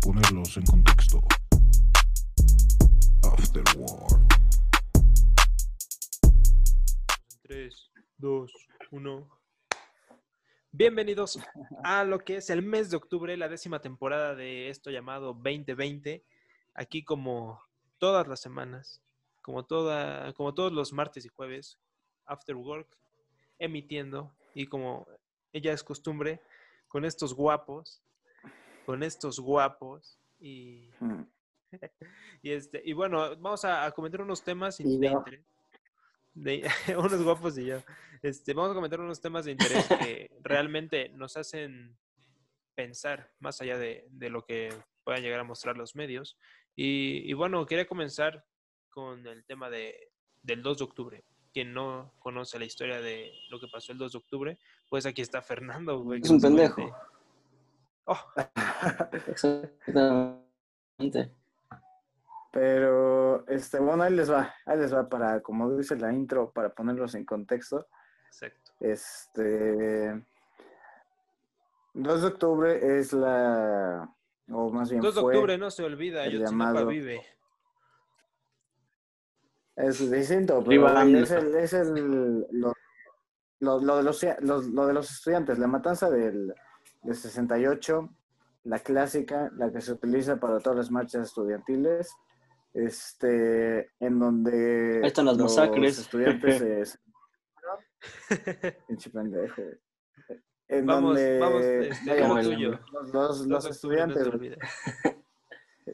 ponerlos en contexto. Afterworld. 3, 2, 1. Bienvenidos a lo que es el mes de octubre, la décima temporada de esto llamado 2020. Aquí como todas las semanas, como, toda, como todos los martes y jueves, After Work, emitiendo y como ella es costumbre, con estos guapos, con estos guapos y, y, este, y bueno, vamos a, a comentar unos temas de interés. de- unos guapos y yo. Este, vamos a comentar unos temas de interés que realmente nos hacen pensar más allá de, de lo que puedan llegar a mostrar los medios. Y, y bueno, quería comenzar con el tema de, del 2 de octubre. Quien no conoce la historia de lo que pasó el 2 de octubre, pues aquí está Fernando. güey, Es un pendejo. Oh, Exactamente. Pero, este, bueno, ahí les va, ahí les va para, como dice la intro, para ponerlos en contexto. exacto. Este, 2 de octubre es la, o más bien 2 de fue, octubre no se olvida, el Ayotzinapa llamado- vive. es distinto, pero es el, es el, lo, lo- lo de los, los- lo de los estudiantes, la matanza del, del 68, la clásica, la que se utiliza para todas las marchas estudiantiles, este, en donde Ahí están las los masacres. estudiantes se- pendejo. En Vamos, donde, vamos, este, tuyo. los, los- 2 los de octubre no se estudiantes, güey, olvida.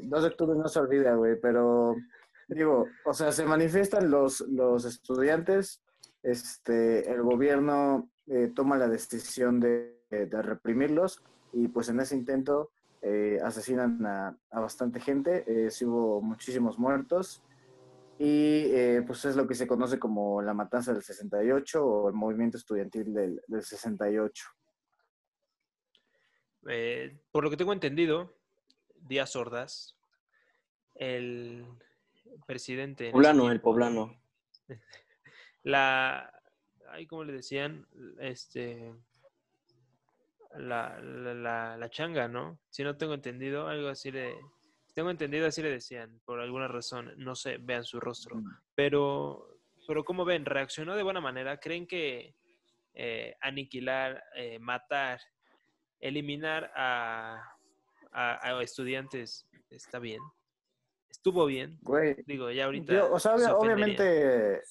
2 de octubre no se olvida, güey, pero digo, o sea, se manifiestan los, los estudiantes, este, el gobierno eh, toma la decisión de, de reprimirlos y pues en ese intento eh, asesinan a, a bastante gente, eh, sí hubo muchísimos muertos y eh, pues es lo que se conoce como la matanza del 68 o el movimiento estudiantil del, del 68. Eh, por lo que tengo entendido, Díaz Ordaz, el presidente. Poblano, el poblano. La. Ay, ¿Cómo le decían? Este. La, la, la, la changa, ¿no? Si no tengo entendido, algo así le. Tengo entendido, así le decían, por alguna razón. No sé, vean su rostro. Pero, pero ¿cómo ven? ¿Reaccionó de buena manera? ¿Creen que eh, aniquilar, eh, matar, eliminar a, a- a estudiantes está bien? ¿Estuvo bien? Güey, Digo, ya ahorita. Yo, o sea, obviamente,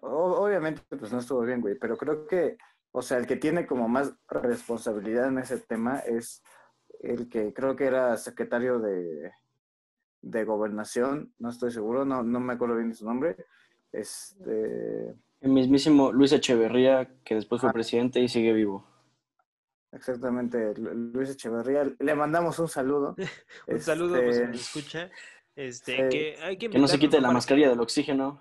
obviamente, pues no estuvo bien, güey, pero creo que, o sea, el que tiene como más responsabilidad en ese tema es el que creo que era secretario de, de gobernación, no estoy seguro, no, no me acuerdo bien de su nombre, este, El mismísimo Luis Echeverría, que después fue Ah. presidente y sigue vivo. exactamente, Lu- Luis Echeverría, le mandamos un saludo. Un saludo, pues, si nos escucha. Este, sí. que hay que Que no se quite la mascarilla del oxígeno.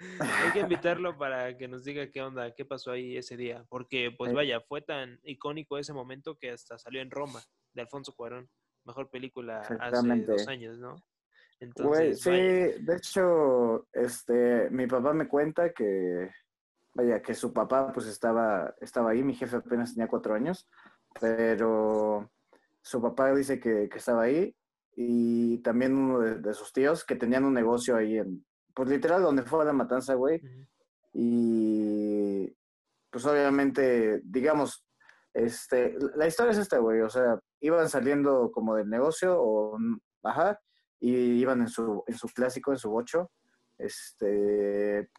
Hay que invitarlo para que nos diga qué onda, qué pasó ahí ese día. Porque, pues vaya, fue tan icónico ese momento que hasta salió en Roma, de Alfonso Cuarón. Mejor película hace dos años, ¿no? Güey, sí, vaya. de hecho, este, mi papá me cuenta que, vaya, que su papá pues estaba, estaba ahí, mi jefe apenas tenía cuatro años, pero su papá dice que, que estaba ahí y también uno de, de sus tíos que tenían un negocio ahí en, pues literal donde fue la matanza, güey, y pues obviamente, digamos, este, la historia es esta, güey, o sea, iban saliendo como del negocio o, ajá, y iban en su, en su clásico, en su bocho, este,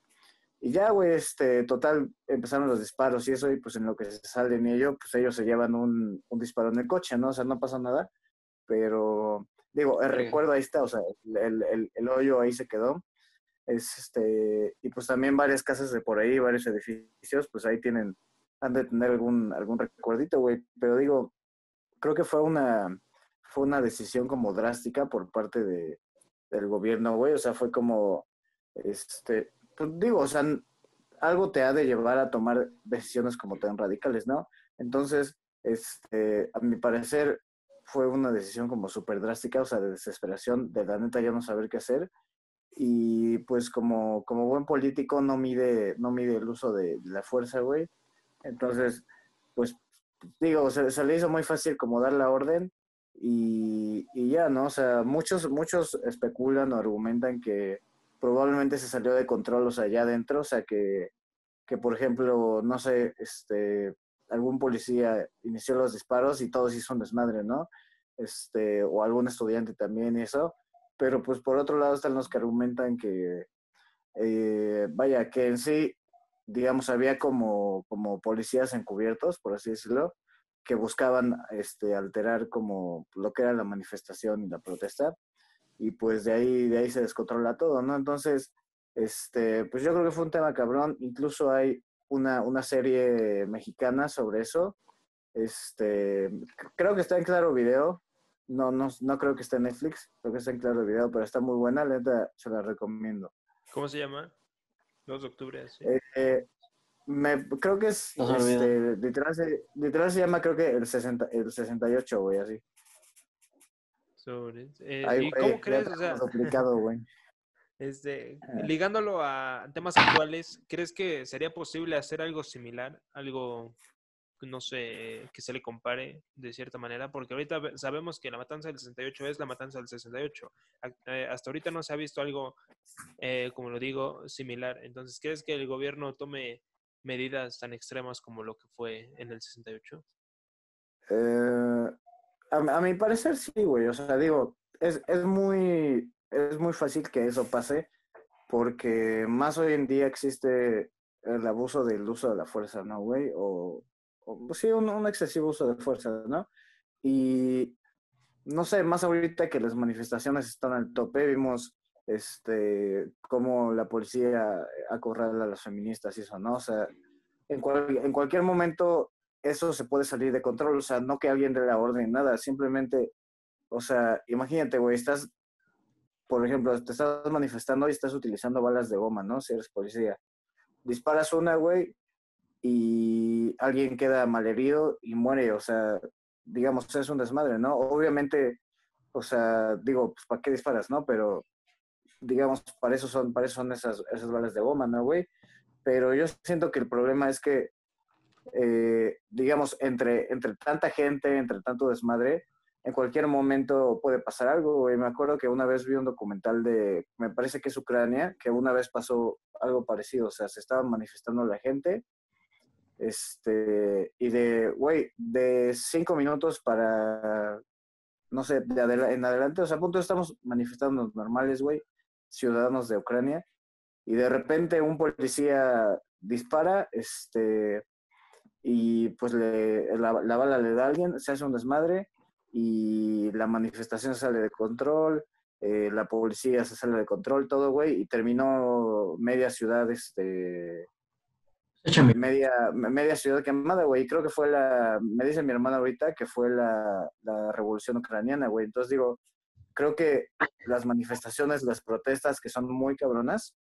y ya, güey, este, total, empezaron los disparos y eso, y pues en lo que se salen ellos, pues ellos se llevan un, un disparo en el coche, ¿no? O sea, no pasa nada, pero, digo, el recuerdo ahí está, o sea, el, el, el hoyo ahí se quedó, este, y pues también varias casas de por ahí, varios edificios, pues ahí tienen, han de tener algún, algún recuerdito, güey, pero digo, creo que fue una, fue una decisión como drástica por parte de, del gobierno, güey, o sea, fue como, este, pues digo, o sea, algo te ha de llevar a tomar decisiones como tan radicales, ¿no? Entonces, este, a mi parecer, fue una decisión como súper drástica, o sea, de desesperación, de la neta ya no saber qué hacer, y pues como, como buen político no mide, no mide el uso de, la fuerza, güey. Entonces, pues digo, se, le hizo muy fácil como dar la orden y, y ya, ¿no? O sea, muchos, muchos especulan o argumentan que probablemente se salió de control, o sea, allá adentro, o sea, que, que por ejemplo, no sé, este, algún policía inició los disparos y todos hizo un desmadre, ¿no? Este, o algún estudiante también eso, pero pues por otro lado están los que argumentan que, eh, vaya, que en sí, digamos, había como, como policías encubiertos, por así decirlo, que buscaban este, alterar como lo que era la manifestación y la protesta, y pues de ahí, de ahí se descontrola todo, ¿no? Entonces, este, pues yo creo que fue un tema cabrón, incluso hay una, una serie mexicana sobre eso, este, creo que está en Claro Video, no, no, no creo que esté en Netflix, creo que está en Claro Video, pero está muy buena, la neta, se la recomiendo. ¿Cómo se llama? 2 de octubre, sí. Eh, eh, me, creo que es, No este, literal, se, literal se llama, creo que el, 60, el 68, güey, así. Sobre- eh, Ay, ¿Y güey, cómo crees? O sea, güey. este, Ah. ligándolo a temas actuales, ¿crees que sería posible hacer algo similar? Algo, no sé, que se le compare de cierta manera, porque ahorita sabemos que la matanza del 68 es la matanza del 68. Ac- eh, hasta ahorita no se ha visto algo, eh, como lo digo, similar. Entonces, ¿crees que el gobierno tome medidas tan extremas como lo que fue en el 68? Eh, a, a mi parecer sí, güey. O sea, digo, es, es muy es muy fácil que eso pase porque más hoy en día existe el abuso del uso de la fuerza, ¿no, güey? Sí, un, un excesivo uso de fuerza, ¿no? Y no sé, más ahorita que las manifestaciones están al tope, vimos este cómo la policía acorrala a las feministas y eso, ¿no? O sea, en, cual- en cualquier momento eso se puede salir de control, o sea, no que alguien dé la orden, nada, simplemente, o sea, imagínate, güey, estás, por ejemplo, te estás manifestando y estás utilizando balas de goma, ¿no? Si eres policía. Disparas una, güey, y alguien queda malherido y muere, o sea, digamos, es un desmadre, ¿no? Obviamente, o sea, digo, pues, ¿para qué disparas, no? Pero, digamos, para eso son, para eso son esas, esas balas de goma, ¿no, güey? Pero yo siento que el problema es que eh, digamos, entre, entre tanta gente, entre tanto desmadre, en cualquier momento puede pasar algo. güey. Me acuerdo que una vez vi un documental de, me parece que es Ucrania, que una vez pasó algo parecido, o sea, se estaba manifestando la gente, este, y de, güey, de cinco minutos para, no sé, de adela- en adelante, o sea, a punto estamos manifestando normales, güey, ciudadanos de Ucrania, y de repente un policía dispara, este, y pues le, la, la bala le da a alguien, se hace un desmadre y la manifestación sale de control, eh, la policía se sale de control, todo, güey, y terminó media ciudad, este, Échame. media, media ciudad quemada, güey, y creo que fue la, me dice mi hermana ahorita que fue la, la revolución ucraniana, güey, entonces digo, creo que las manifestaciones, las protestas que son muy cabronas,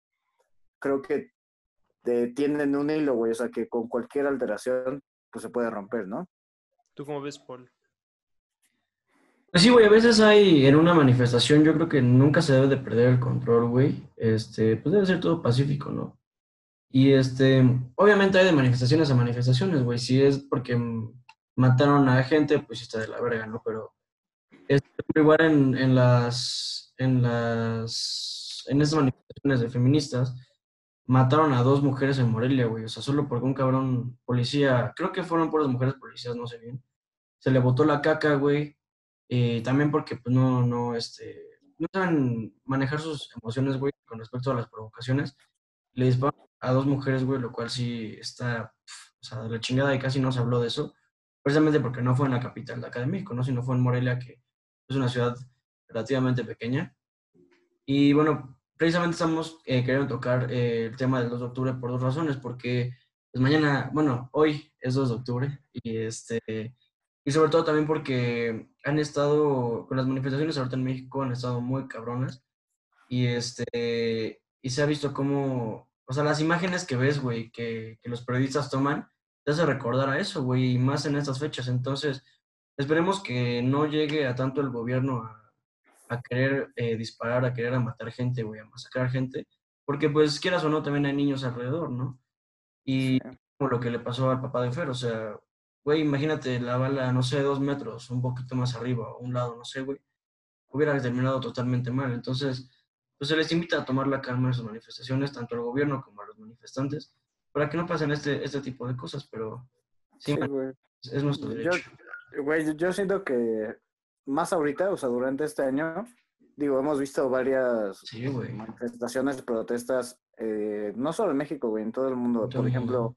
creo que te tienen un hilo, güey, o sea, que con cualquier alteración, pues se puede romper, ¿no? ¿Tú cómo ves, Paul? Pues sí, güey, a veces hay en una manifestación, yo creo que nunca se debe de perder el control, güey. Este, pues debe ser todo pacífico, ¿no? Y este, obviamente hay de manifestaciones a manifestaciones, güey. Si es porque mataron a gente, pues está de la verga, ¿no? Pero este, pero igual en, en las, en las, en esas manifestaciones de feministas, mataron a dos mujeres en Morelia, güey. O sea, solo porque un cabrón policía, creo que fueron por las mujeres policías, no sé bien. Se le botó la caca, güey. Y también porque pues no, no, este, no saben manejar sus emociones, güey, con respecto a las provocaciones. Le dispararon a dos mujeres, güey, lo cual sí está, pf, o sea, de la chingada y casi no se habló de eso, precisamente porque no fue en la capital de acá de México, ¿no? Sino fue en Morelia, que es una ciudad relativamente pequeña. Y bueno, precisamente estamos eh, queriendo tocar eh, el tema del 2 de octubre por dos razones, porque pues mañana, bueno, hoy es 2 de octubre y este... Y sobre todo también porque han estado, con las manifestaciones ahorita en México, han estado muy cabronas. Y este, y se ha visto cómo, o sea, las imágenes que ves, güey, que, que los periodistas toman, te hace recordar a eso, güey, y más en estas fechas. Entonces, esperemos que no llegue a tanto el gobierno a, a querer eh, disparar, a querer a matar gente, güey, a masacrar gente, porque pues quieras o no, también hay niños alrededor, ¿no? Y como lo que le pasó al papá de Fer, o sea, güey, imagínate la bala, no sé, dos metros, un poquito más arriba, o un lado, no sé, güey, hubiera terminado totalmente mal. Entonces, pues se les invita a tomar la calma en sus manifestaciones, tanto al gobierno como a los manifestantes, para que no pasen este, este tipo de cosas, pero sí, Sí, man, es, es nuestro Yo, derecho. güey, yo- siento que más ahorita, o sea, durante este año, digo, hemos visto varias Sí, manifestaciones, protestas, eh, no solo en México, güey, en todo el mundo. Todo Por ejemplo,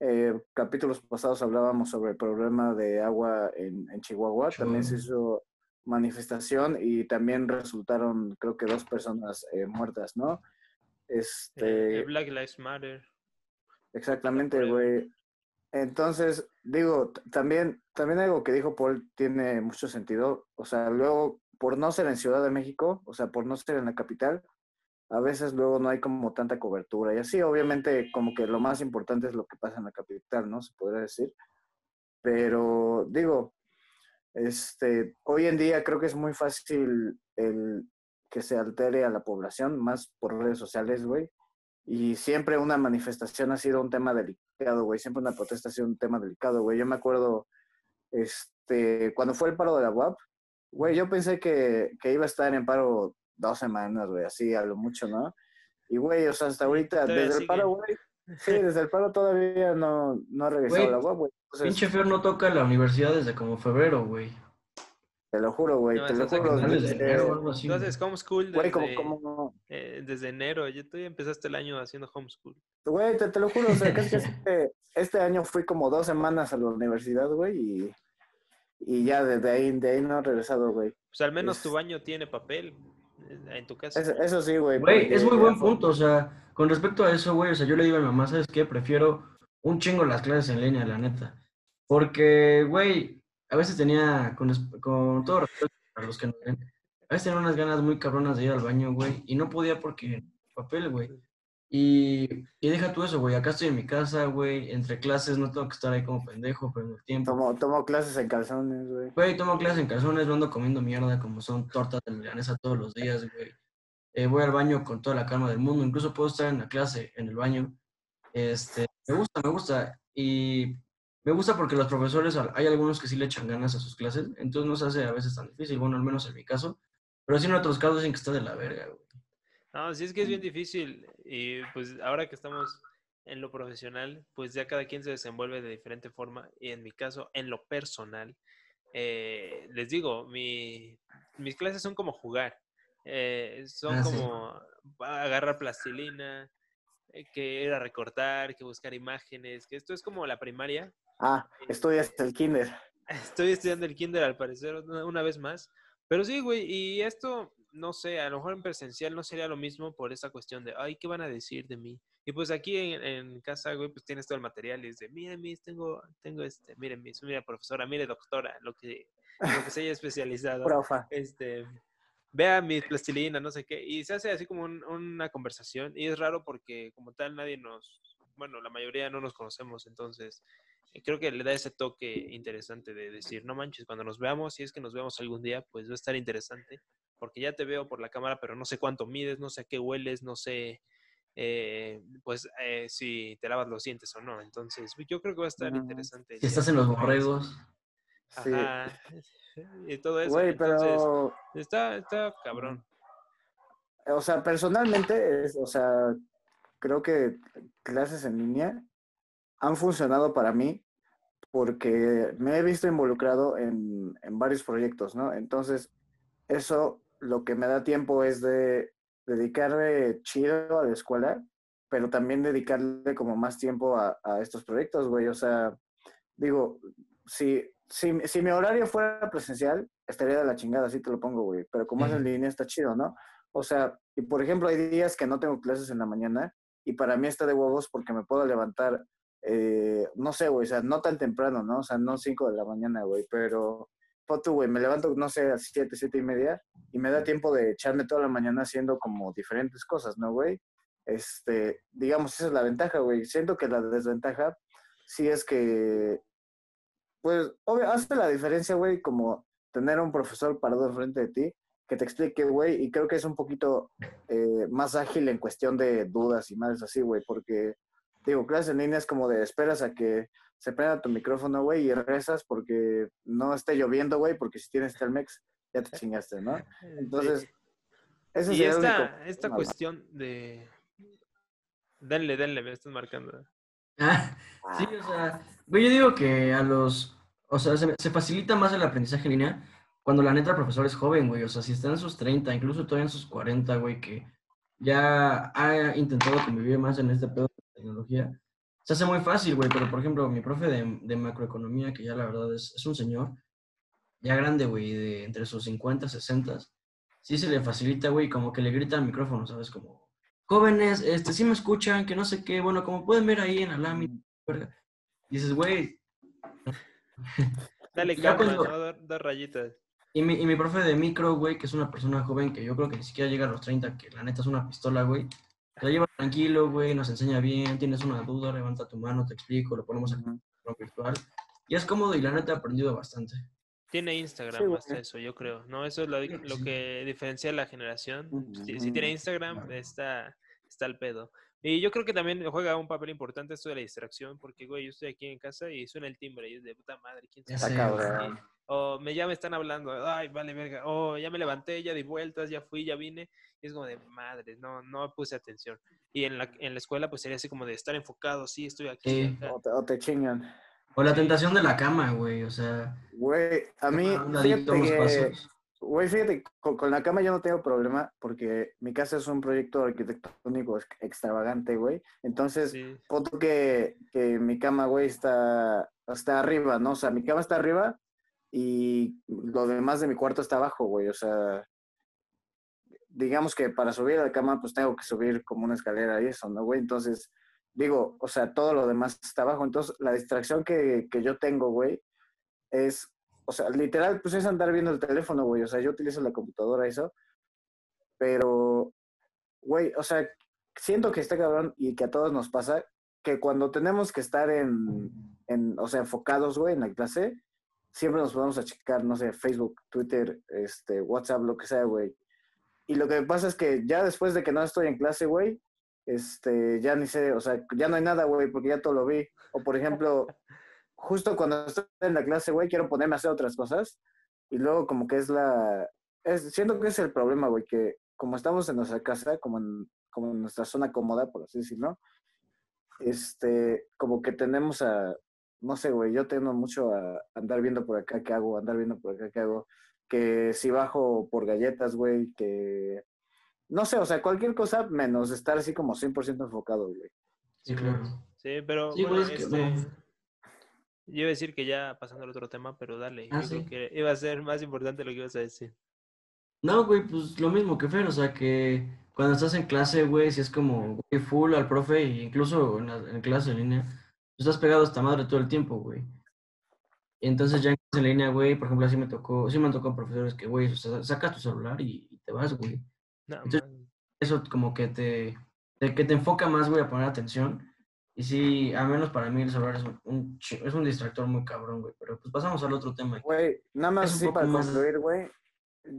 eh, capítulos pasados hablábamos sobre el problema de agua en, en Chihuahua. También se hizo manifestación y también resultaron, creo que dos personas eh, muertas, ¿no? Eh, Este, Black Lives Matter. Exactamente, güey. Entonces, digo, también, también algo que dijo Paul tiene mucho sentido. O sea, luego, por no ser en Ciudad de México, o sea, por no ser en la capital, a veces luego no hay como tanta cobertura. Y así, obviamente, como que lo más importante es lo que pasa en la capital, ¿no? Se podría decir. Pero, digo, este, hoy en día creo que es muy fácil el que se altere a la población, más por redes sociales, güey. Y siempre una manifestación ha sido un tema delicado, güey. Siempre una protesta ha sido un tema delicado, güey. Yo me acuerdo, este, cuando fue el paro de la UAP, güey, yo pensé que, que iba a estar en paro dos semanas, güey, así a lo mucho, ¿no? Y, güey, o sea, hasta ahorita, desde el paro, güey, sí, desde el paro todavía no, no ha regresado Güey, la UAP, güey. Entonces, Pinche Fer no toca la universidad desde como febrero, güey. te lo juro, güey, No, te lo juro. sacando Finales de desde- enero algo así. Entonces, homeschool Güey, como, desde, como, eh, desde enero. Yo tú ya empezaste el año haciendo homeschool. Güey, te, te lo juro, o sea, casi este, este año fui como dos semanas a la universidad, güey, y, y ya desde ahí, de ahí no he regresado, güey. Pues al menos Es- tu baño tiene papel en tu casa. Eso, eso sí, güey. Es muy buen punto, o sea, con respecto a eso, güey, o sea, yo le digo a mi mamá, ¿sabes qué? Prefiero un chingo las clases en línea, la neta. Porque, güey, a veces tenía, con, con todo respeto para los que no ven, a veces tenía unas ganas muy cabronas de ir al baño, güey, y no podía porque papel, güey. Y, y deja tú eso, güey, acá estoy en mi casa, güey, entre clases no tengo que estar ahí como pendejo, perdiendo el tiempo. Tomo, tomo clases en calzones, güey. Güey, tomo clases en calzones, no ando comiendo mierda como son tortas de milanesa todos los días, güey. Eh, voy al baño con toda la calma del mundo, incluso puedo estar en la clase, en el baño. Este, me gusta, me gusta. Y me gusta porque los profesores, hay algunos que sí le echan ganas a sus clases, entonces no se hace a veces tan difícil, bueno, al menos en mi caso. Pero sí en otros casos dicen que está de la verga, güey. No, sí es que es bien difícil. Y pues ahora que estamos en lo profesional, pues ya cada quien se desenvuelve de diferente forma. Y en mi caso, en lo personal, eh, les digo, mi, mis clases son como jugar. Eh, son Ah, sí. como agarrar plastilina, eh, que ir a recortar, que buscar imágenes, que esto es como la primaria. Ah, estudias el kinder. Estoy estudiando el kinder al parecer una una vez más. Pero sí, güey, y esto, no sé, a lo mejor en presencial no sería lo mismo por esa cuestión de, ay, ¿qué van a decir de mí? Y pues aquí en, en casa, güey, pues tienes todo el material y es de, miren, mis, tengo, tengo este, miren, mis, mira, profesora, mire, doctora, lo que, lo que se haya especializado. Profa. este, vea mi plastilina, no sé qué, y se hace así como un- una conversación, y es raro porque como tal nadie nos, bueno, la mayoría no nos conocemos, entonces eh, creo que le da ese toque interesante de decir, no manches, cuando nos veamos, si es que nos vemos algún día, pues va a estar interesante, porque ya te veo por la cámara, pero no sé cuánto mides, no sé a qué hueles, no sé, eh, pues eh, si te lavas los dientes o no, entonces yo creo que va a estar interesante. Si estás en los borregos. Sí. Ajá, y todo eso. Güey, entonces, pero, Está, está cabrón. o sea, personalmente, es, o sea, creo que clases en línea han funcionado para mí porque me he visto involucrado en, en varios proyectos, ¿no? Entonces, eso lo que me da tiempo es de dedicarme chido a la escuela, pero también dedicarle como más tiempo a, a estos proyectos, güey. O sea, digo, si, si, si mi horario fuera presencial, estaría de la chingada, así te lo pongo, güey. Pero como es en línea, está chido, ¿no? O sea, y por ejemplo, hay días que no tengo clases en la mañana y para mí está de huevos porque me puedo levantar, eh, no sé, güey, o sea, no tan temprano, ¿no? O sea, no 5 de la mañana, güey, pero pon tú, güey, me levanto, no sé, a las 7, 7 y media y me da tiempo de echarme toda la mañana haciendo como diferentes cosas, ¿no, güey? Este, digamos, esa es la ventaja, güey. Siento que la desventaja sí es que, pues, obvio, hace la diferencia, güey, como tener un profesor parado enfrente de ti que te explique, güey, y creo que es un poquito eh, más ágil en cuestión de dudas y más así, güey, porque, digo, clases en línea es como de esperas a que se prenda tu micrófono, güey, y rezas porque no esté lloviendo, güey, porque si tienes Telmex, ya te chingaste, ¿no? Entonces, ese y el esta, único esta problema. cuestión de... Denle, denle, me están marcando. Ah, sí, o sea, güey, yo digo que a los, o sea, se, se facilita más el aprendizaje en línea cuando la neta el profesor es joven, güey, o sea, si está en sus 30, incluso todavía en sus 40, güey, que ya ha intentado convivir más en este pedo tecnología, se hace muy fácil, güey, pero por ejemplo, mi profe de, de macroeconomía, que ya la verdad es, es un señor, ya grande, güey, de entre sus 50, 60, sí se le facilita, güey, como que le grita al micrófono, ¿sabes? Como, jóvenes, este, sí me escuchan, que no sé qué, bueno, como pueden ver ahí en la lámina, verga. dices, güey, Dale calma, cuando- ¿no? Rayitas. y mi, y mi profe de micro, güey, que es una persona joven que yo creo que ni siquiera llega a los 30, que la neta es una pistola, güey, la lleva tranquilo, güey, nos enseña bien, tienes una duda, levanta tu mano, te explico, lo ponemos en el virtual, y es cómodo y la neta he aprendido bastante. Tiene Instagram Sí, hasta eso, yo creo. No, eso es lo, lo sí. que diferencia a la generación. Si, si tiene Instagram, está, está al pedo. Y yo creo que también juega un papel importante esto de la distracción, porque, güey, yo estoy aquí en casa y suena el timbre y es de puta madre, ¿quién Ya está? cabrón. O me, ya me están hablando, ay, vale, verga. O ya me levanté, ya di vueltas, ya fui, ya vine. Y es como de madre, no, no puse atención. Y en la, en la escuela, pues sería así como de estar enfocado, sí, estoy aquí. Sí. O te, o te chingan. O la tentación de la cama, güey, o sea, Güey, a mí, fíjate güey, fíjate, con, con la cama yo no tengo problema porque mi casa es un proyecto arquitectónico ex- extravagante, güey. Entonces, Sí. que, que mi cama, güey, está, está arriba, ¿no? O sea, mi cama está arriba y lo demás de mi cuarto está abajo, güey. O sea, digamos que para subir a la cama, pues tengo que subir como una escalera y eso, ¿no, güey? Entonces, digo, o sea, todo lo demás está abajo. Entonces, la distracción que, que yo tengo, güey, es, o sea, literal, pues es andar viendo el teléfono, güey. O sea, yo utilizo la computadora, eso, pero, güey, o sea, siento que está cabrón y que a todos nos pasa que cuando tenemos que estar en, en o sea, enfocados, güey, en la clase, siempre nos podemos a checar, no sé, Facebook, Twitter, este, WhatsApp, lo que sea, güey. Y lo que pasa es que ya después de que no estoy en clase, güey, este, ya ni sé, o sea, ya no hay nada, güey, porque ya todo lo vi. O por ejemplo, justo cuando estoy en la clase, güey, quiero ponerme a hacer otras cosas y luego como que es la, es, siento que es el problema, güey, que como estamos en nuestra casa, como en, como en nuestra zona cómoda, por así decirlo, este, como que tenemos a, no sé, güey, yo tengo mucho a andar viendo por acá qué hago, andar viendo por acá qué hago, que si bajo por galletas, güey, que, no sé, o sea, cualquier cosa menos estar así como 100% enfocado, güey. Sí, claro. Sí, pero Sí, bueno, güey, es que este, no. yo iba a decir que ya pasando al otro tema, pero dale, Ah, yo creo sí. que iba a ser más importante lo que ibas a decir. No, güey, pues lo mismo que Fer, o sea que cuando estás en clase, güey, si es como, güey, full al profe, e incluso en, la, en clase en línea, pues, estás pegado a esta madre todo el tiempo, güey. Y entonces ya en línea, güey, por ejemplo, así me tocó, sí me han tocado profesores que, güey, o sea, sacas tu celular y, y te vas, güey. No, Entonces- man. Eso como que te, te- que te enfoca más, güey, a poner atención. Y sí, al menos para mí el celular es un, es un distractor muy cabrón, güey. Pero pues pasamos al otro tema. Güey, nada más así para más- concluir, güey.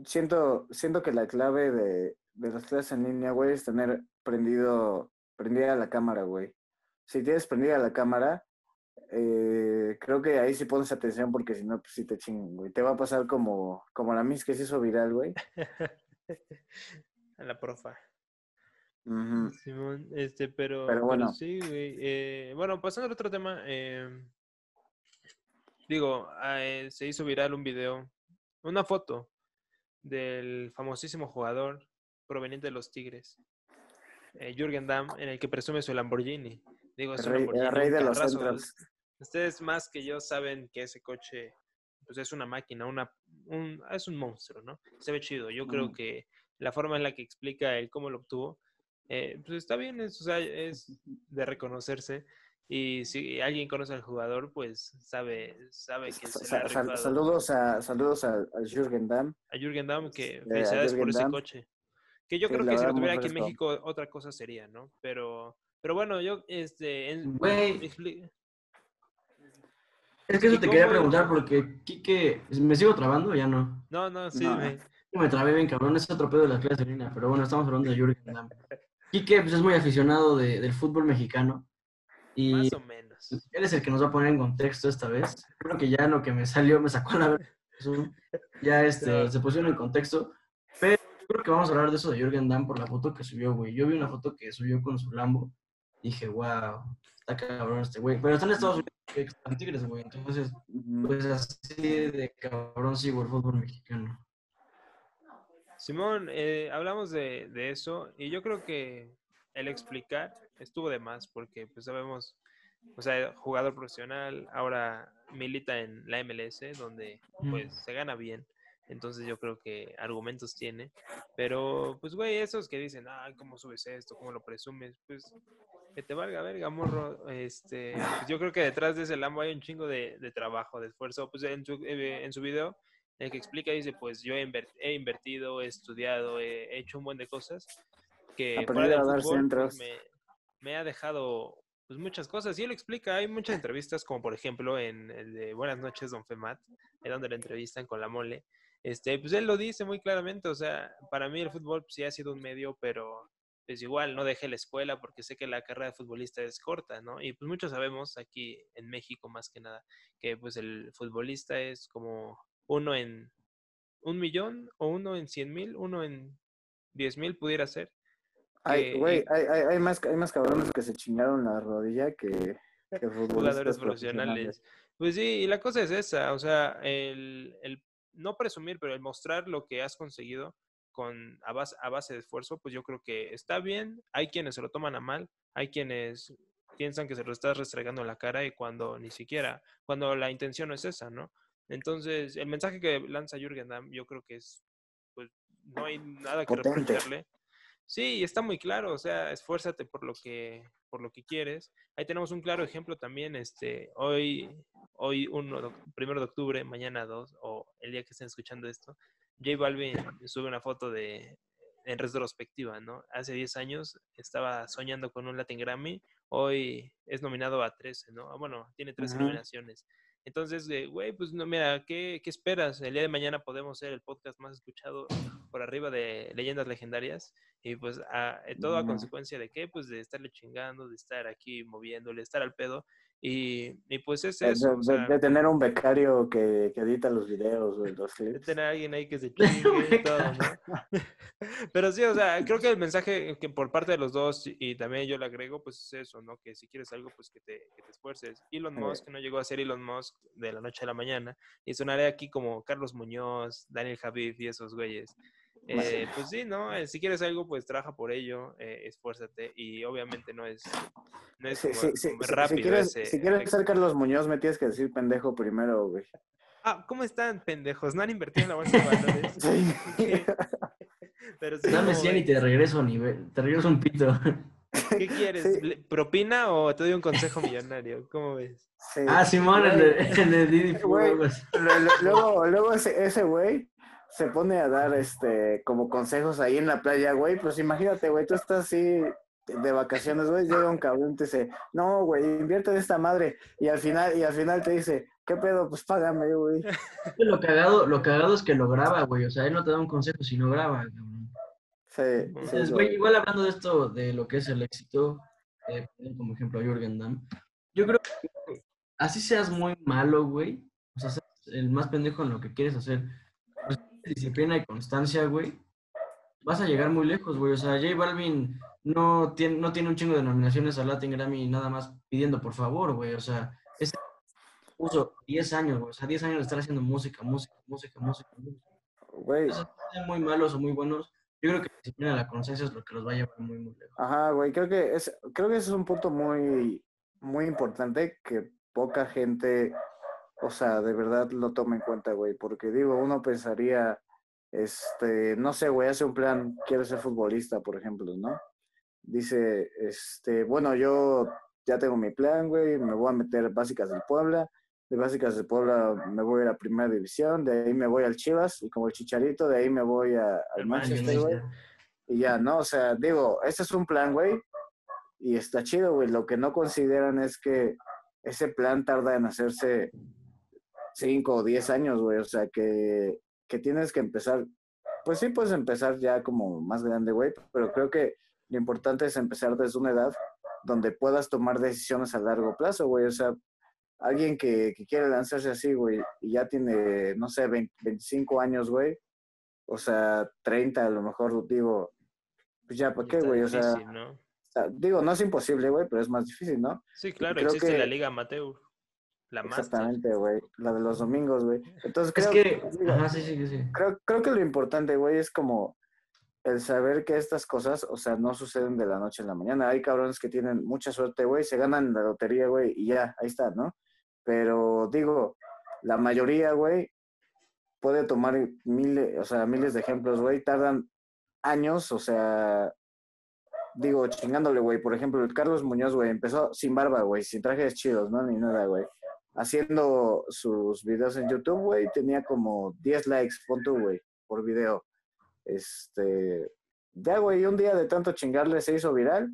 Siento, siento que la clave de, de las clases en línea, güey, es tener prendido, prendida la cámara, güey. Si tienes prendida la cámara, eh, creo que ahí sí pones atención porque si no, pues sí te chingan, güey. Te va a pasar como, como la Miss que se hizo viral, güey. a la profa. Simón, este, pero, Pero bueno. sí, güey. eh, bueno, pasando al otro tema, eh, digo, ah, se hizo viral un video, una foto del famosísimo jugador proveniente de los Tigres, Jürgen Damm, en el que presume su Lamborghini. Digo, es El rey- el rey de los centros. Ustedes más que yo saben que ese coche pues es una máquina, una, un, es un monstruo, ¿no? Se ve chido. Yo creo Ujú. que la forma en la que explica él cómo lo obtuvo, eh, pues está bien, es, o sea, es de reconocerse. Y si alguien conoce al jugador, pues sabe, sabe que se sal- rifado. saludos a, saludos a, a Jürgen Damm. a Jürgen Damm, que a felicidades por Jürgen ese Damm. coche. Que yo creo que si lo tuviera aquí en. México, otra cosa sería, ¿no? Pero, pero bueno, yo, este, en- Güey. expli- Es que eso ¿Y te quería preguntar porque, Quique, ¿me sigo trabando o ya no? no, no, sí, No. dime. Me trabé bien, cabrón, es otro pedo de las clases de línea, pero bueno, estamos hablando de Jürgen Damm. Quique, pues es muy aficionado de- del fútbol mexicano. Y Más o menos. él es el que nos va a poner en contexto esta vez. Creo que ya lo que me salió me sacó la verdad. Ya este, se pusieron en contexto. Pero creo que vamos a hablar de eso de Jürgen Damm por la foto que subió, güey. Yo vi una foto que subió con su Lambo. Dije, wow, está cabrón este güey. Pero está en Estados Unidos, que está en Tigres, güey. Entonces, pues así de cabrón sigo el fútbol mexicano. Simón, eh, hablamos de, de eso y yo creo que el explicar estuvo de más porque pues sabemos, o sea, jugador profesional, ahora milita en la MLS donde pues se gana bien. Entonces yo creo que argumentos tiene. Pero pues güey, esos que dicen, ay, ¿cómo subes esto? ¿Cómo lo presumes? Pues que te valga verga, morro. Este, pues, yo creo que detrás de ese Lambo hay un chingo de, de trabajo, de esfuerzo. Pues en su, eh, en su video el que explica dice, pues yo he, inver- he invertido, he estudiado, he, he hecho un buen de cosas que fuera del a dar fútbol, pues, me, me ha dejado pues muchas cosas. Y él explica, hay muchas entrevistas, como por ejemplo en el de Buenas noches, Don Femat, en donde le entrevistan con la mole. Este, pues él lo dice muy claramente, o sea, para mí el fútbol pues, sí ha sido un medio, pero pues igual no dejé la escuela porque sé que la carrera de futbolista es corta, ¿no? Y pues muchos sabemos aquí en México más que nada que pues el futbolista es como uno en un millón o uno en cien mil, uno en diez mil pudiera ser. Ay, güey, hay, hay, hay más, hay más cabrones que se chingaron la rodilla que, que futbolistas jugadores profesionales. Pues sí, y la cosa es esa, o sea, el, el no presumir, pero el mostrar lo que has conseguido con a base, a base de esfuerzo, pues yo creo que está bien. Hay quienes se lo toman a mal, hay quienes piensan que se lo estás restregando en la cara y cuando ni siquiera, cuando la intención no es esa, ¿no? Entonces, el mensaje que lanza Jürgen Damm, yo creo que es, pues, no hay nada que reprocharle. Sí, está muy claro, o sea, esfuérzate por lo que, por lo que quieres. Ahí tenemos un claro ejemplo también, este, hoy, hoy 1 primero de octubre, mañana 2, o el día que estén escuchando esto, J Balvin sube una foto de en retrospectiva, ¿no? Hace 10 años estaba soñando con un Latin Grammy, hoy es nominado a 13, ¿no? Ah, Bueno, tiene 13 Ajá. nominaciones. Entonces, eh, güey, pues no, mira, ¿qué, ¿qué esperas? El día de mañana podemos ser el podcast más escuchado por arriba de leyendas legendarias y pues a, eh, todo a Ujú. consecuencia de qué? Pues de estarle chingando, de estar aquí moviéndole, estar al pedo y, y pues es eso. de- o sea, de tener un becario que, que edita los videos, los de tener a alguien ahí que se chingue y todo, ¿no? Pero sí, o sea, creo que el mensaje que por parte de los dos, y- también yo le agrego, pues es eso, ¿no? Que si quieres algo, pues que te, que te esfuerces. Elon. Musk no llegó a ser Elon Musk de la noche a la mañana, y sonaré aquí como Carlos Muñoz, Daniel Javif y esos güeyes. Eh, pues sí, ¿no? Eh, si quieres algo, pues trabaja por ello, eh, esfuérzate, y obviamente no es, no es Sí, como, sí, sí, como sí, rápido si quieres, ese si quieres ser Carlos Muñoz, me tienes que decir pendejo primero, güey. Ah, ¿cómo están, pendejos? ¿No han invertido en la bolsa de valores? Sí. Pero sí, Dame ¿cómo 100 y te regreso a nivel, te regreso un pito. ¿Qué quieres? Sí. ¿Le- ¿Propina o te doy un consejo millonario? ¿Cómo ves? Sí. Ah, Simón, el de, Didi Luego, luego ese, ese güey se pone a dar este como consejos ahí en la playa, güey. Pues imagínate, güey, tú estás así de vacaciones, güey, llega un cabrón y te dice, no, güey, invierte en esta madre. Y al final, y al final te dice, ¿qué pedo? Pues págame, güey. Lo cagado, lo cagado es que lo graba, güey. O sea, él no te da un consejo si no graba, cabrón. Sí, Entonces, güey. güey, igual hablando de esto, de lo que es el éxito, eh, como ejemplo a Jürgen Damm, yo creo que así seas muy malo, güey, o sea, seas el más pendejo en lo que quieres hacer, disciplina y constancia, güey, vas a llegar muy lejos, güey. O sea, J Balvin no tiene, no tiene un chingo de nominaciones a Latin Grammy nada más pidiendo por favor, güey. O sea, ese puso 10 años, güey. O sea, 10 años de estar haciendo música, música, música, música, música. Güey, muy malos o muy buenos. Yo creo que la disciplina y la conciencia es lo que los va a llevar muy, muy lejos. Ajá, güey, creo que es, creo que ese es un punto muy, muy importante que poca gente, o sea, de verdad lo toma en cuenta, güey, porque digo, uno pensaría, este, no sé, güey, hace un plan, quiero ser futbolista, por ejemplo, ¿no? Dice, este, bueno, yo ya tengo mi plan, güey, me voy a meter básicas del Puebla, de básicas del Puebla me voy a la primera división, de ahí me voy al Chivas, y como el Chicharito, de ahí me voy a- al Manchester, güey. Y ya, ¿no? O sea, digo, ese es un plan, güey. Y está chido, güey. Lo que no consideran es que ese plan tarda en hacerse 5 o 10 años, güey. O sea, que, que tienes que empezar. Pues sí, puedes empezar ya como más grande, güey. Pero creo que lo importante es empezar desde una edad donde puedas tomar decisiones a largo plazo, güey. O sea, alguien que, que quiere lanzarse así, güey, y ya tiene, no sé, 20 25 años, güey. O sea, 30 a lo mejor, digo, pues ya, ¿para qué, güey? O sea, digo, no es imposible, güey, pero es más difícil, ¿no? Sí, claro, creo existe que- la Liga Amateur. La. Exactamente, güey. La de los domingos, güey. Entonces Es creo que, digo, ajá, sí, sí, sí. creo, creo que lo importante, güey, es como el saber que estas cosas, o sea, no suceden de la noche a la mañana. Hay cabrones que tienen mucha suerte, güey, se ganan la lotería, güey, y ya, ahí está, ¿no? Pero digo, la mayoría, güey, puede tomar miles, o sea, miles de ejemplos, güey, tardan años, o sea, digo, chingándole, güey. Por ejemplo, el Carlos Muñoz, güey, empezó sin barba, güey, sin trajes chidos, ¿no? Ni nada, güey. Haciendo sus videos en YouTube, güey, tenía como 10 likes, pon tú, güey, por video. Este, ya, güey, un día de tanto chingarle se hizo viral.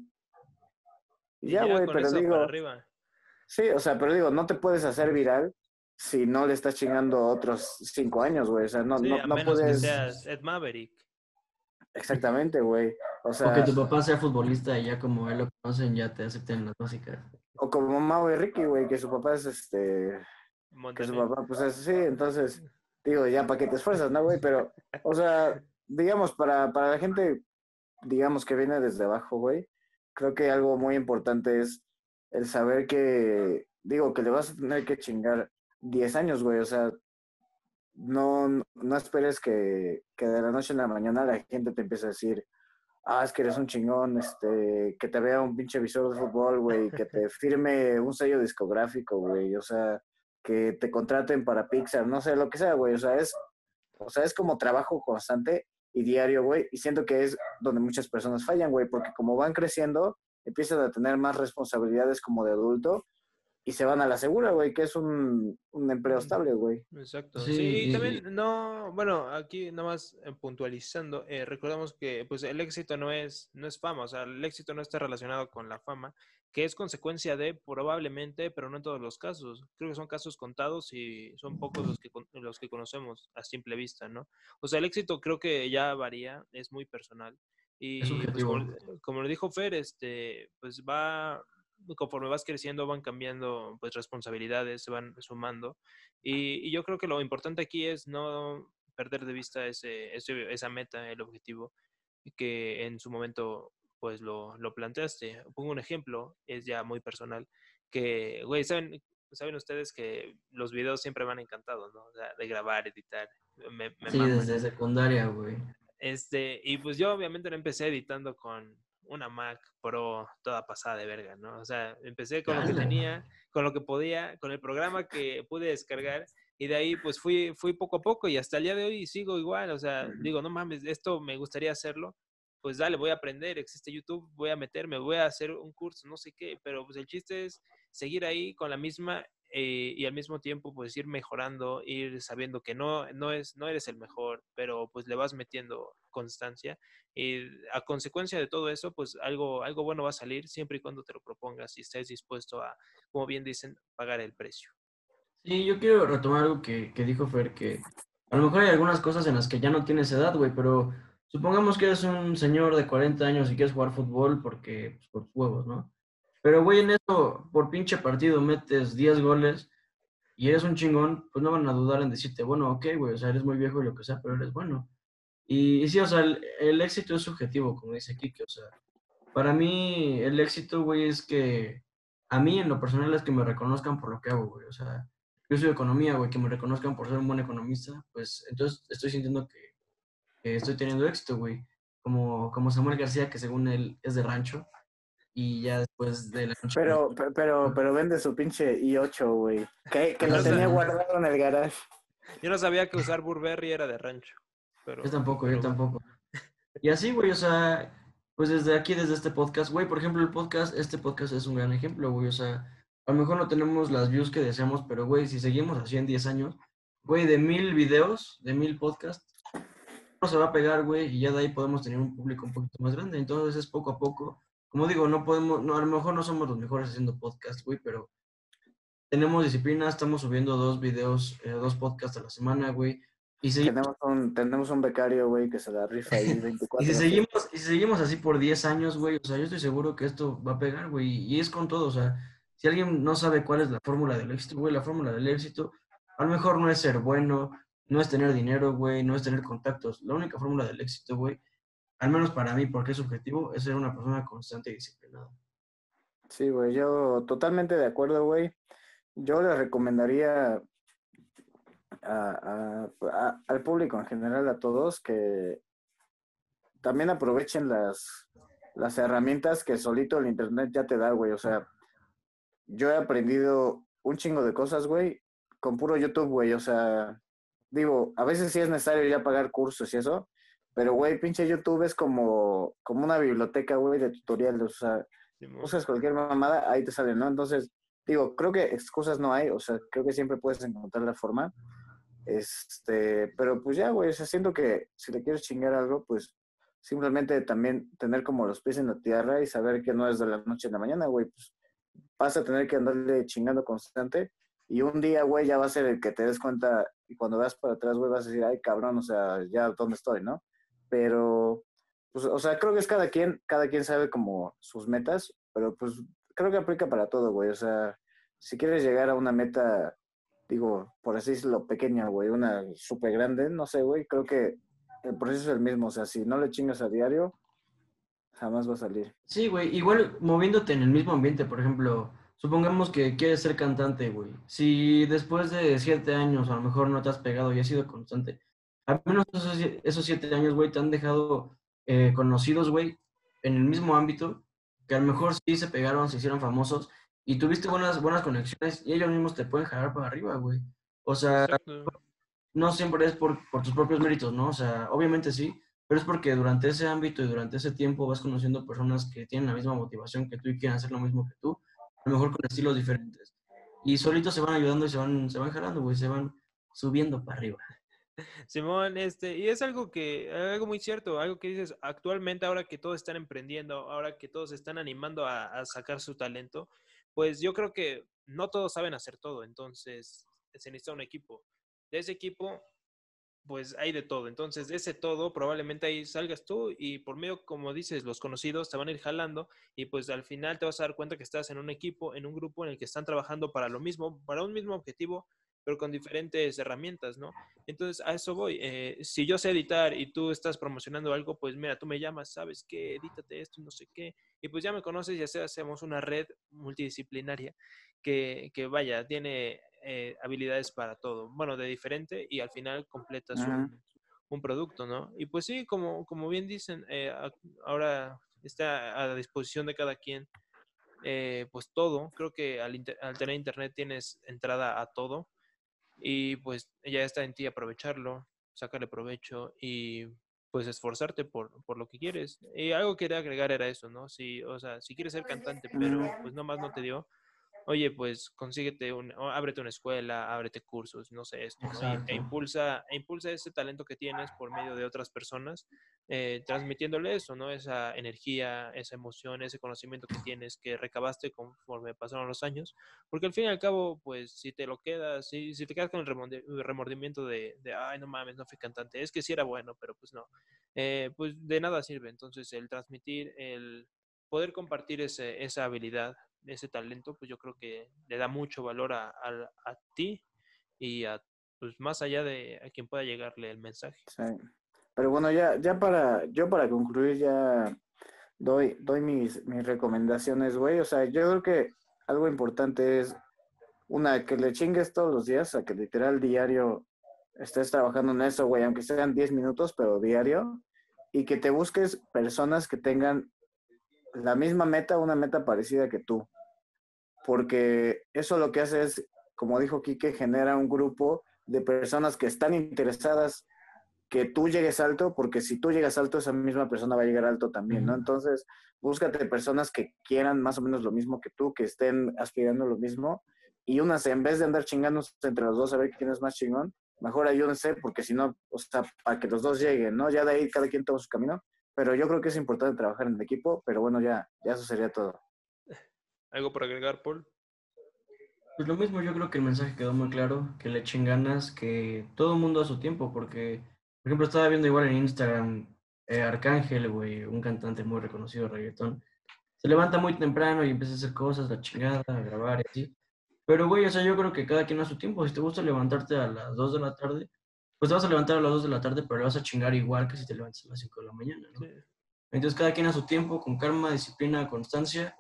Y ya, güey, pero eso digo, para arriba. sí, o sea, pero digo, no te puedes hacer viral si no le estás chingando otros cinco años, güey. O sea, no, Sí, no, a no menos que puedes. seas Ed Maverick. Exactamente, güey. O sea, O que tu papá sea futbolista y ya como él lo conocen, ya te acepten las básicas. O como Mau y Ricky, güey, que su papá es este. Que su papá, pues es sí, entonces, digo, ya para que te esfuerzas, ¿no, güey? Pero, o sea, digamos, para, para la gente, digamos, que viene desde abajo, güey, creo que algo muy importante es el saber que, digo, que le vas a tener que chingar 10 años, güey, o sea, no, no esperes que, que de la noche a la mañana la gente te empiece a decir, ah, es que eres un chingón, este, que te vea un pinche visor de fútbol, güey, que te firme un sello discográfico, güey, o sea, que te contraten para Pixar, no sé, lo que sea, güey, o sea, es, o sea, es como trabajo constante y diario, güey, y siento que es donde muchas personas fallan, güey, porque como van creciendo, empiezan a tener más responsabilidades como de adulto y se van a la segura, güey, que es un, un empleo estable, güey. Exacto. Sí, Sí, y y- también no, bueno, aquí nada más eh, puntualizando, eh, recordamos que pues el éxito no es, no es fama, o sea, el éxito no está relacionado con la fama, que es consecuencia de probablemente, pero no en todos los casos. Creo que son casos contados y son pocos los que con- los que conocemos a simple vista, ¿no? O sea, el éxito creo que ya varía, es muy personal. Y pues, como, como lo dijo Fer, este, pues va, conforme vas creciendo, van cambiando pues responsabilidades, se van sumando. Y, y yo creo que lo importante aquí es no perder de vista ese, ese- esa meta, el objetivo, que en su momento pues lo, lo planteaste. Pongo un ejemplo, es ya muy personal, que, güey, ¿saben, saben ustedes que los videos siempre me han encantado, ¿no? O sea, de grabar, editar. Me, me Sí, maman. desde secundaria, güey. Este, y pues yo obviamente no empecé editando con una Mac Pro toda pasada de verga, ¿no? O sea, empecé con lo que tenía, con lo que podía, con el programa que pude descargar y de ahí pues fui, fui poco a poco y hasta el día de hoy sigo igual, o sea, digo, no mames, esto me gustaría hacerlo, pues dale, voy a aprender, existe YouTube, voy a meterme, voy a hacer un curso, no sé qué, pero pues el chiste es seguir ahí con la misma eh, y al mismo tiempo pues ir mejorando, ir sabiendo que no, no, es, no eres el mejor, pero pues le vas metiendo constancia y a consecuencia de todo eso pues algo, algo bueno va a salir siempre y cuando te lo propongas y estés dispuesto a, como bien dicen, pagar el precio. Sí, yo quiero retomar algo que, que dijo Fer, que a lo mejor hay algunas cosas en las que ya no tienes edad, güey, pero supongamos que eres un señor de 40 años y quieres jugar fútbol porque, pues, por juegos, ¿no? Pero, güey, en eso, por pinche partido metes 10 goles y eres un chingón, pues no van a dudar en decirte, bueno, ok, güey, o sea, eres muy viejo y lo que sea, pero eres bueno. Y, y sí, o sea, el, el éxito es subjetivo, como dice Kike, o sea, para mí el éxito, güey, es que a mí en lo personal es que me reconozcan por lo que hago, güey, o sea, yo soy de economía, güey, que me reconozcan por ser un buen economista, pues entonces estoy sintiendo que, que estoy teniendo éxito, güey. Como, como Samuel García, que según él es de rancho, y ya después de la noche. Pero, pe- pero, pero vende su pinche i8, güey. Que, que lo No tenía guardado en el garage. Yo no sabía que usar Burberry era de rancho. Pero, Yo tampoco, yo tampoco. Y así, güey, o sea, pues desde aquí, desde este podcast, güey, por ejemplo, el podcast, este podcast es un gran ejemplo, güey, o sea, a lo mejor no tenemos las views que deseamos, pero, güey, si seguimos así en 10 años, güey, de mil videos, de mil podcasts, no se va a pegar, güey, y ya de ahí podemos tener un público un poquito más grande. Entonces es poco a poco. Como digo, no podemos, no, a lo mejor no somos los mejores haciendo podcast, güey, pero tenemos disciplina, estamos subiendo dos videos, eh, dos podcasts a la semana, güey. Y, Tenemos un, tenemos un becario, güey, que se la rifa ahí 24 y si seguimos, y si seguimos así por 10 años, güey, o sea, yo estoy seguro que esto va a pegar, güey. Y es con todo, o sea, si alguien no sabe cuál es la fórmula del éxito, güey, la fórmula del éxito a lo mejor no es ser bueno, no es tener dinero, güey, no es tener contactos. La única fórmula del éxito, güey, al menos para mí, porque es subjetivo, es ser una persona constante y disciplinada. Sí, güey, yo totalmente de acuerdo, güey. Yo le recomendaría al público en general, a todos, que también aprovechen las, las herramientas que solito el internet ya te da, güey. O sea, yo he aprendido un chingo de cosas, güey, con puro YouTube, güey. O sea, digo, a veces sí es necesario ya pagar cursos y eso, pero, güey, pinche YouTube es como, como una biblioteca, güey, de tutoriales. O sea, Simón. usas cualquier mamada, ahí te sale, ¿no? Entonces, digo, creo que excusas no hay, o sea, creo que siempre puedes encontrar la forma. Este, pero pues ya, güey, o sea, siento que si le quieres chingar algo, pues simplemente también tener como los pies en la tierra y saber que no es de la noche a la mañana, güey, pues vas a tener que andarle chingando constante y un día, güey, ya va a ser el que te des cuenta y cuando veas para atrás, güey, vas a decir, ay, cabrón, o sea, ya dónde estoy, ¿no? Pero, pues, o sea, creo que es cada quien, cada quien sabe como sus metas, pero pues creo que aplica para todo, güey, o sea, si quieres llegar a una meta, digo, por así decirlo, pequeña, güey, una súper grande, no sé, güey, creo que el proceso es el mismo, o sea, si no le chingas a diario, jamás va a salir. Sí, güey, igual moviéndote en el mismo ambiente, por ejemplo, supongamos que quieres ser cantante, güey. Si después de siete años a lo mejor no te has pegado y has sido constante, al menos esos, esos siete años, güey, te han dejado eh, conocidos, güey, en el mismo ámbito, que a lo mejor sí se pegaron, se hicieron famosos y tuviste buenas, buenas conexiones y ellos mismos te pueden jalar para arriba, güey. O sea, Exacto. no siempre es por, por tus propios méritos, ¿no? O sea, obviamente sí, pero es porque durante ese ámbito y durante ese tiempo vas conociendo personas que tienen la misma motivación que tú y quieren hacer lo mismo que tú, a lo mejor con estilos diferentes. Y solitos se van ayudando y se van, se van jalando, güey, se van subiendo para arriba. Simón, este, y es algo que, algo muy cierto, algo que dices, actualmente ahora que todos están emprendiendo, ahora que todos están animando a, a sacar su talento, pues yo creo que no todos saben hacer todo, entonces se necesita un equipo. De ese equipo, pues hay de todo, entonces de ese todo probablemente ahí salgas tú y por medio, como dices, los conocidos te van a ir jalando y pues al final te vas a dar cuenta que estás en un equipo, en un grupo en el que están trabajando para lo mismo, para un mismo objetivo, pero con diferentes herramientas, ¿no? Entonces, a eso voy. Eh, si yo sé editar y tú estás promocionando algo, pues mira, tú me llamas, sabes que edítate esto, no sé qué, y pues ya me conoces y así hacemos una red multidisciplinaria que, que vaya, tiene eh, habilidades para todo, bueno, de diferente y al final completas un, un producto, ¿no? Y pues sí, como, como bien dicen, eh, ahora está a disposición de cada quien, eh, pues todo, creo que al, inter- al tener internet tienes entrada a todo y pues ya está en ti aprovecharlo, sacarle provecho y pues esforzarte por, por lo que quieres. Y algo que quería agregar era eso, ¿no? Si, o sea, si quieres ser cantante, pero pues nomás no te dio, oye, pues consíguete un, ábrete una escuela, ábrete cursos, no sé, esto, ¿no? E, impulsa, e impulsa ese talento que tienes por medio de otras personas, eh, transmitiéndole eso, ¿no? Esa energía, esa emoción, ese conocimiento que tienes, que recabaste conforme pasaron los años, porque al fin y al cabo, pues, si te lo quedas, si, si te quedas con el remordimiento de, de, ay, no mames, no fui cantante, es que sí era bueno, pero pues no, eh, pues de nada sirve. Entonces, el transmitir, el poder compartir ese, esa habilidad, ese talento, pues yo creo que le da mucho valor a, a- a ti y a, pues más allá de a quien pueda llegarle el mensaje. Pero bueno, ya, ya para, yo para concluir ya doy, doy mis, mis recomendaciones, güey. O sea, yo creo que algo importante es, una, que le chingues todos los días, a que literal diario estés trabajando en eso, güey, aunque sean 10 minutos, pero diario, y que te busques personas que tengan la misma meta, una meta parecida que tú. Porque eso lo que hace es, como dijo Quique, genera un grupo de personas que están interesadas que tú llegues alto, porque si tú llegas alto, esa misma persona va a llegar alto también, ¿no? Entonces, búscate personas que quieran más o menos lo mismo que tú, que estén aspirando lo mismo, y unas, en vez de andar chingándose entre los dos a ver quién es más chingón, mejor ayúdense, porque si no, o sea, para que los dos lleguen, ¿no? Ya de ahí cada quien toma su camino, pero yo creo que es importante trabajar en equipo, pero bueno, ya, ya eso sería todo. ¿Algo por agregar, Paul? Pues lo mismo, yo creo que el mensaje quedó muy claro, que le echen ganas, que todo el mundo a su tiempo, porque, por ejemplo, estaba viendo igual en Instagram, eh, Arcángel, güey, un cantante muy reconocido de reggaetón, se levanta muy temprano y empieza a hacer cosas, la chingada, a grabar y así. Pero, güey, o sea, yo creo que cada quien a su tiempo, si te gusta levantarte a las 2 de la tarde, pues te vas a levantar a las 2 de la tarde, pero le vas a chingar igual que si te levantas a las 5 de la mañana, ¿no? Sí. Entonces cada quien a su tiempo, con calma, disciplina, constancia,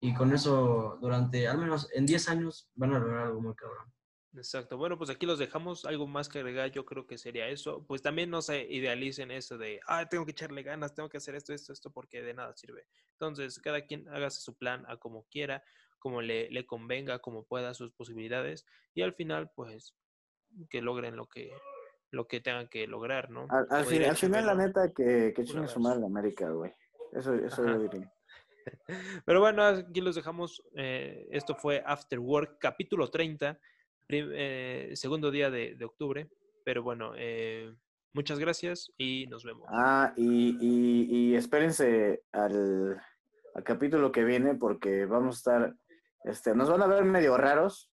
y con eso durante al menos en 10 años van a lograr algo muy cabrón. Exacto. Bueno, pues aquí los dejamos. Algo más que agregar, yo creo que sería eso. Pues también no se idealicen eso de, ah, tengo que echarle ganas, tengo que hacer esto, esto, esto, porque de nada sirve. Entonces, cada quien hágase su plan a como quiera, como le, le convenga, como pueda, sus posibilidades. Y al final, pues, que logren lo que, lo que tengan que lograr, ¿no? Al, al Como fin- diría al final, la neta, que, que chingue su madre la América, güey. Eso, eso Ajá. yo diría. Pero bueno, aquí los dejamos. Eh, esto fue After Work, capítulo 30, prim- eh, segundo día de, de octubre. Pero bueno, eh, muchas gracias y nos vemos. Ah, y, y, y espérense al, al capítulo que viene porque vamos a estar, este, nos van a ver medio raros,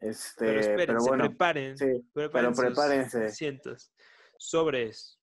este, pero pero, espérense, bueno, preparen, sí, preparen pero prepárense. asientos. Sobres.